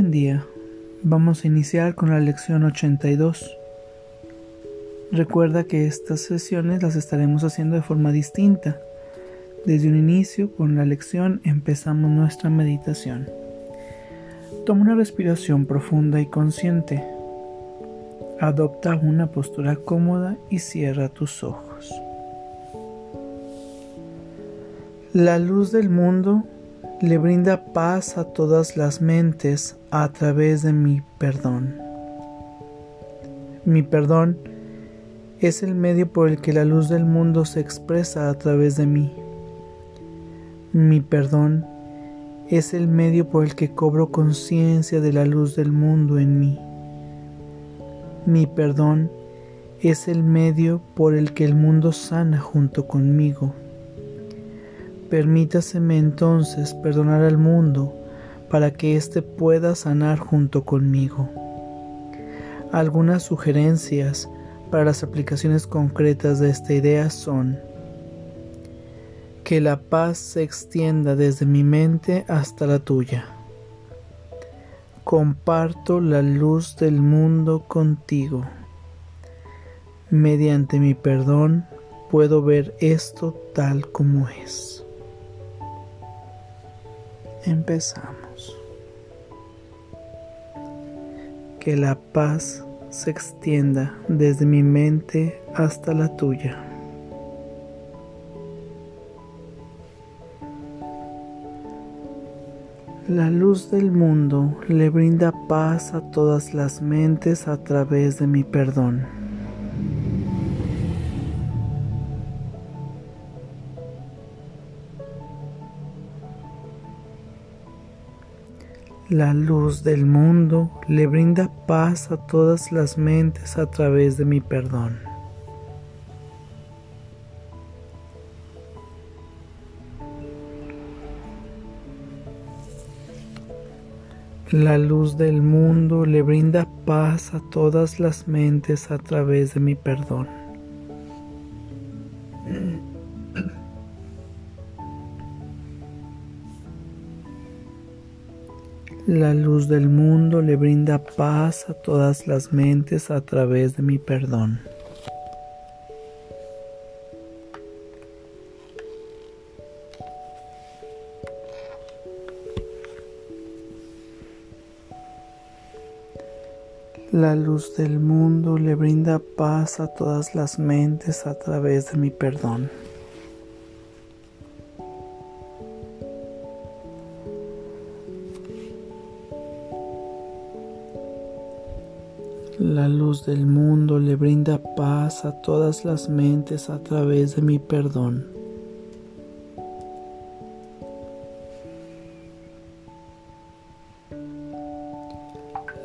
Buen día. Vamos a iniciar con la lección 82. Recuerda que estas sesiones las estaremos haciendo de forma distinta. Desde un inicio, con la lección, empezamos nuestra meditación. Toma una respiración profunda y consciente. Adopta una postura cómoda y cierra tus ojos. La luz del mundo le brinda paz a todas las mentes a través de mi perdón. Mi perdón es el medio por el que la luz del mundo se expresa a través de mí. Mi perdón es el medio por el que cobro conciencia de la luz del mundo en mí. Mi perdón es el medio por el que el mundo sana junto conmigo. Permítaseme entonces perdonar al mundo para que éste pueda sanar junto conmigo. Algunas sugerencias para las aplicaciones concretas de esta idea son que la paz se extienda desde mi mente hasta la tuya. Comparto la luz del mundo contigo. Mediante mi perdón puedo ver esto tal como es. Empezamos. Que la paz se extienda desde mi mente hasta la tuya. La luz del mundo le brinda paz a todas las mentes a través de mi perdón. La luz del mundo le brinda paz a todas las mentes a través de mi perdón. La luz del mundo le brinda paz a todas las mentes a través de mi perdón. La luz del mundo le brinda paz a todas las mentes a través de mi perdón. La luz del mundo le brinda paz a todas las mentes a través de mi perdón. La luz del mundo le brinda paz a todas las mentes a través de mi perdón.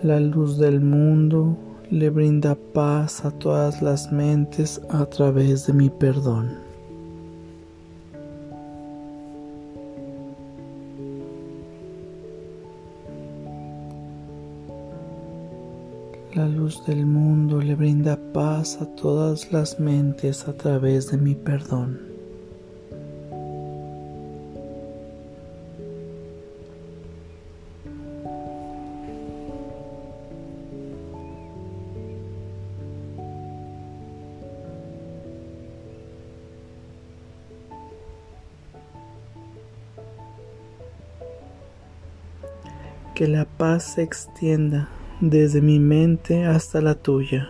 La luz del mundo le brinda paz a todas las mentes a través de mi perdón. Luz del mundo le brinda paz a todas las mentes a través de mi perdón. Que la paz se extienda desde mi mente hasta la tuya.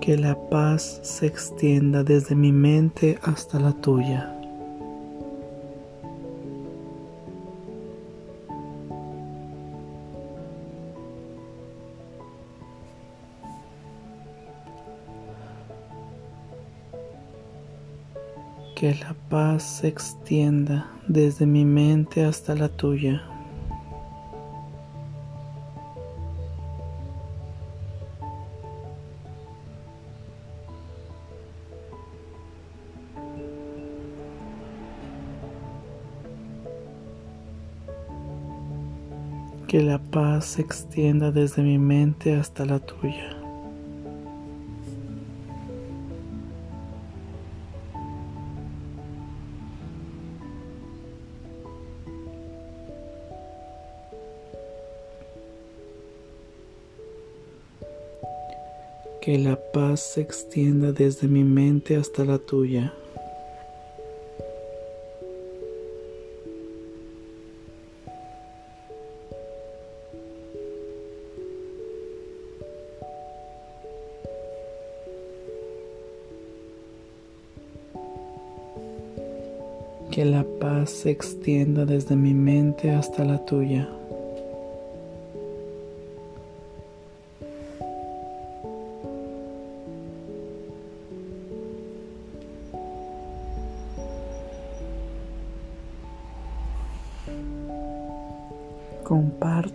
Que la paz se extienda desde mi mente hasta la tuya. Que la paz se extienda desde mi mente hasta la tuya. Que la paz se extienda desde mi mente hasta la tuya. Que la paz se extienda desde mi mente hasta la tuya. Que la paz se extienda desde mi mente hasta la tuya.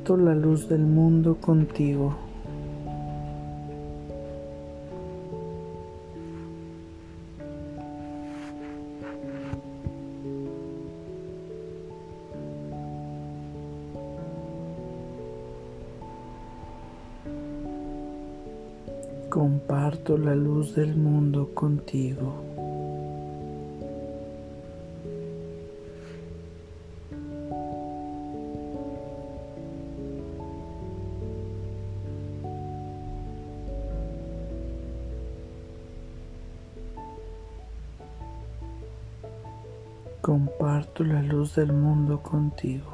Comparto la luz del mundo contigo. Comparto la luz del mundo contigo. Comparto la luz del mundo contigo.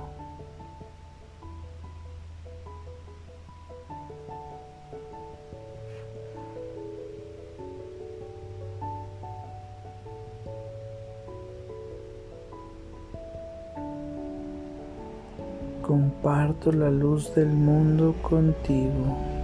Comparto la luz del mundo contigo.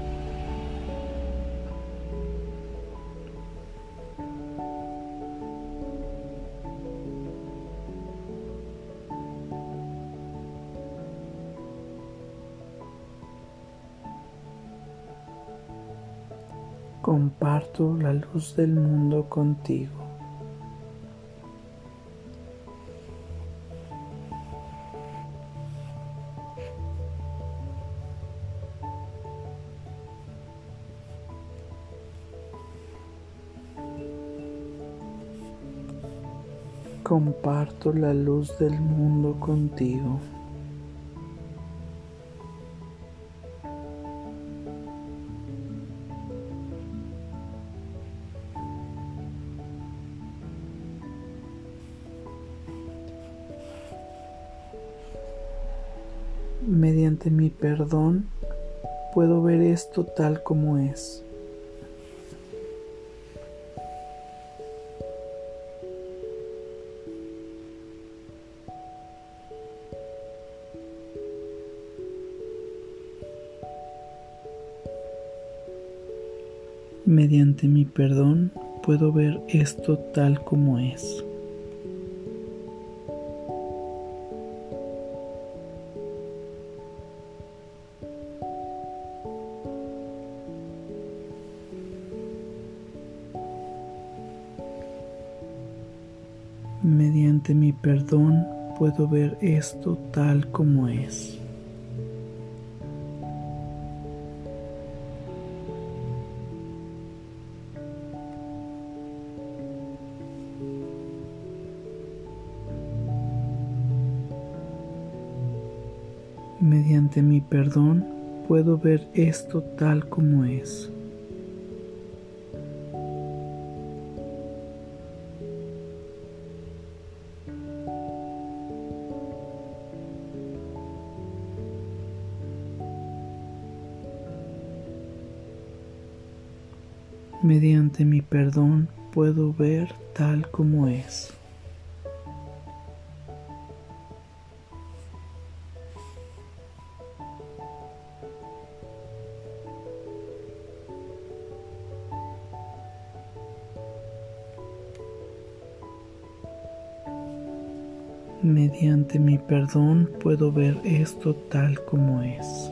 Luz del mundo contigo. Comparto la luz del mundo contigo. Tal como es. Mediante mi perdón puedo ver esto tal como es. Puedo ver esto tal como es. Mediante mi perdón puedo ver esto tal como es. Mediante mi perdón puedo ver tal como es. Mediante mi perdón puedo ver esto tal como es.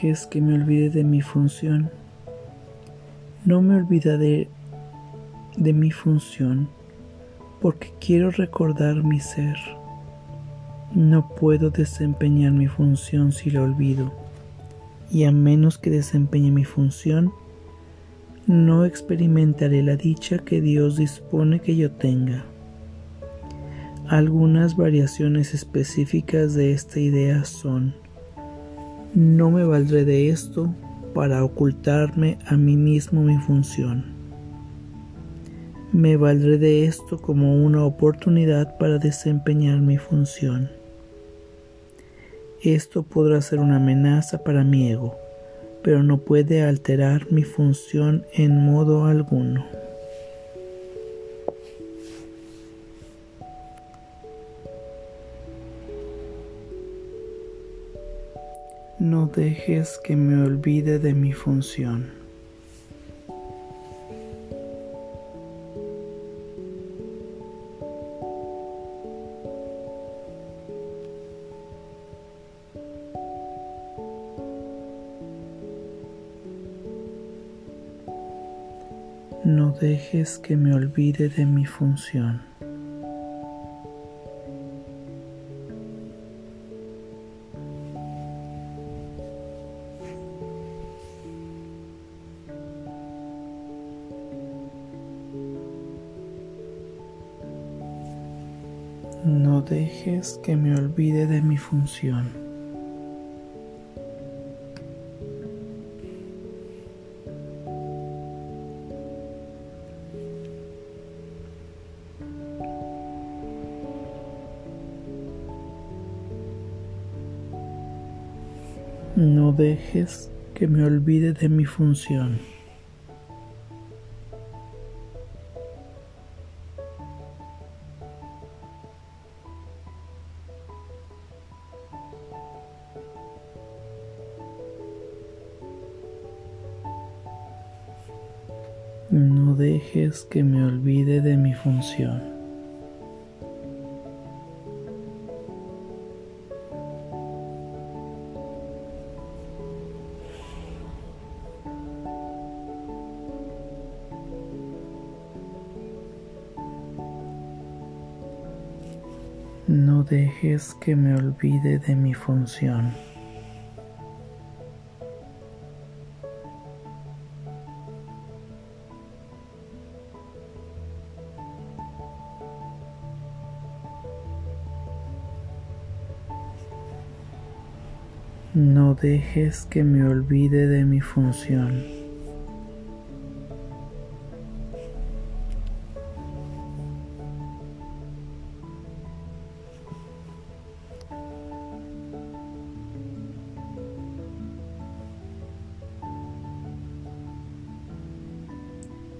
Dejes que me olvide de mi función. No me olvidaré de mi función porque quiero recordar mi ser. No puedo desempeñar mi función si la olvido, y a menos que desempeñe mi función, no experimentaré la dicha que Dios dispone que yo tenga. Algunas variaciones específicas de esta idea son, no me valdré de esto para ocultarme a mí mismo mi función. Me valdré de esto como una oportunidad para desempeñar mi función. Esto podrá ser una amenaza para mi ego pero no puede alterar mi función en modo alguno. No dejes que me olvide de mi función. No dejes que me olvide de mi función. Que me olvide de mi función. No dejes que me olvide de mi función. No dejes que me olvide de mi función. Dejes que me olvide de mi función.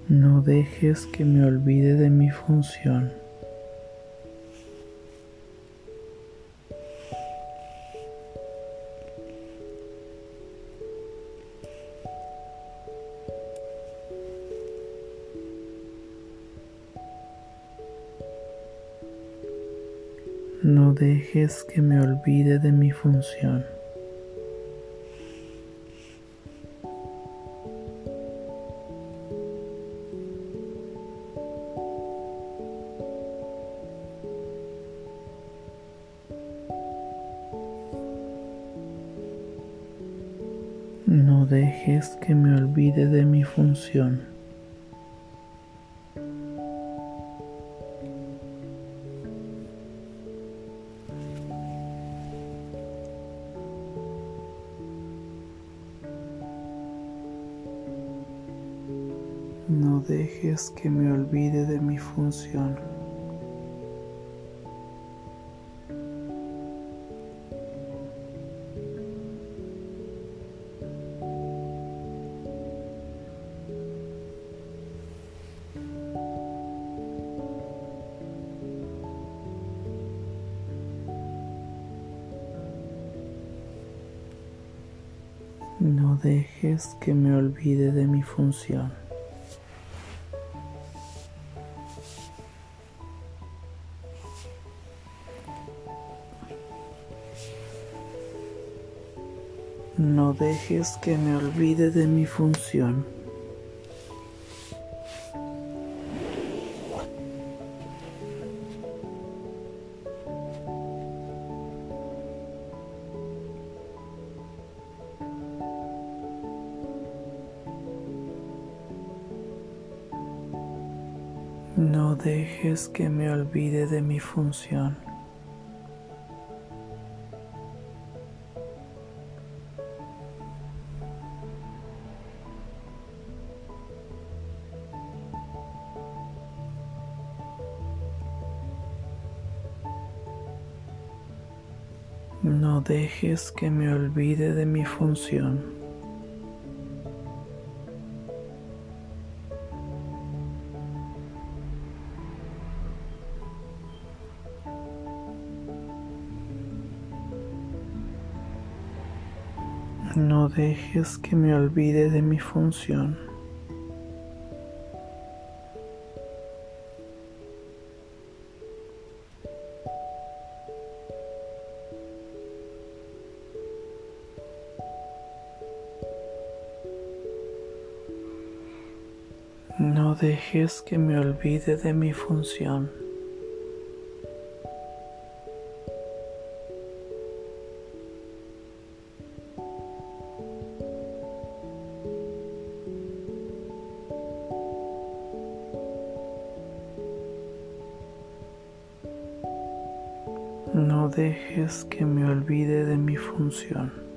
No dejes que me olvide de mi función. Que me olvide de mi función. No dejes que me olvide de mi función. Que me olvide de mi función. No dejes que me olvide de mi función. Dejes que me olvide de mi función. No dejes que me olvide de mi función. Dejes que me olvide de mi función. No dejes que me olvide de mi función. Dejes que me olvide de mi función. No dejes que me olvide de mi función.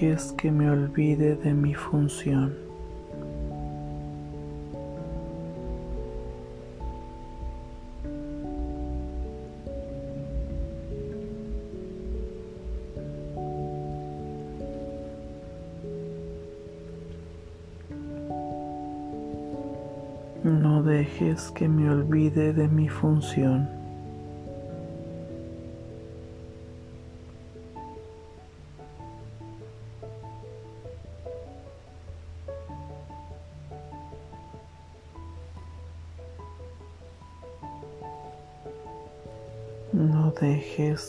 Dejes que me olvide de mi función. No dejes que me olvide de mi función.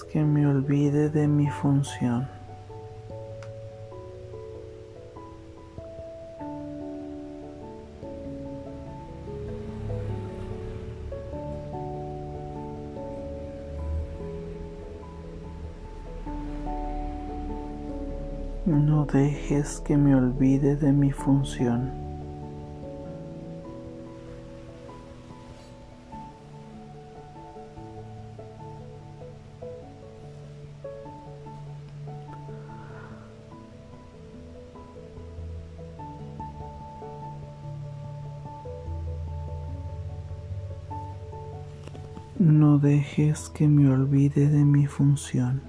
Que me olvide de mi función. No dejes que me olvide de mi función. No dejes que me olvide de mi función.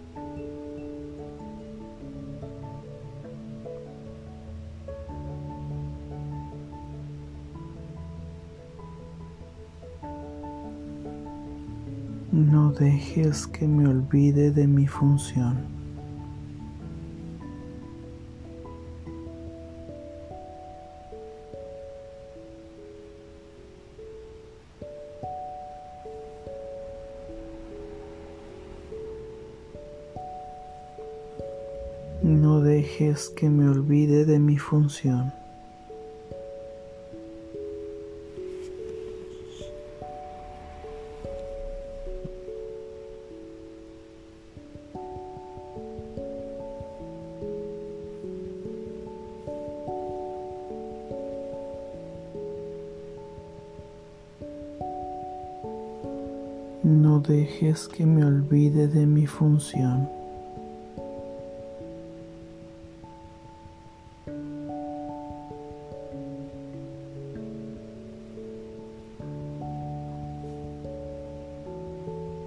No dejes que me olvide de mi función. Que me olvide de mi función. No dejes que me olvide de mi función.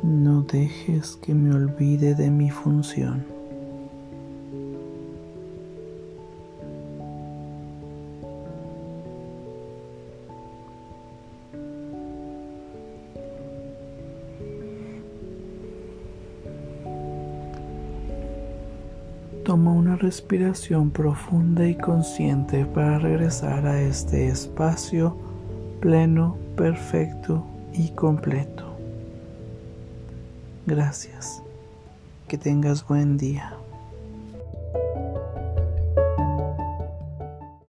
No dejes que me olvide de mi función. Toma una respiración profunda y consciente para regresar a este espacio pleno, perfecto y completo. Gracias. Que tengas buen día.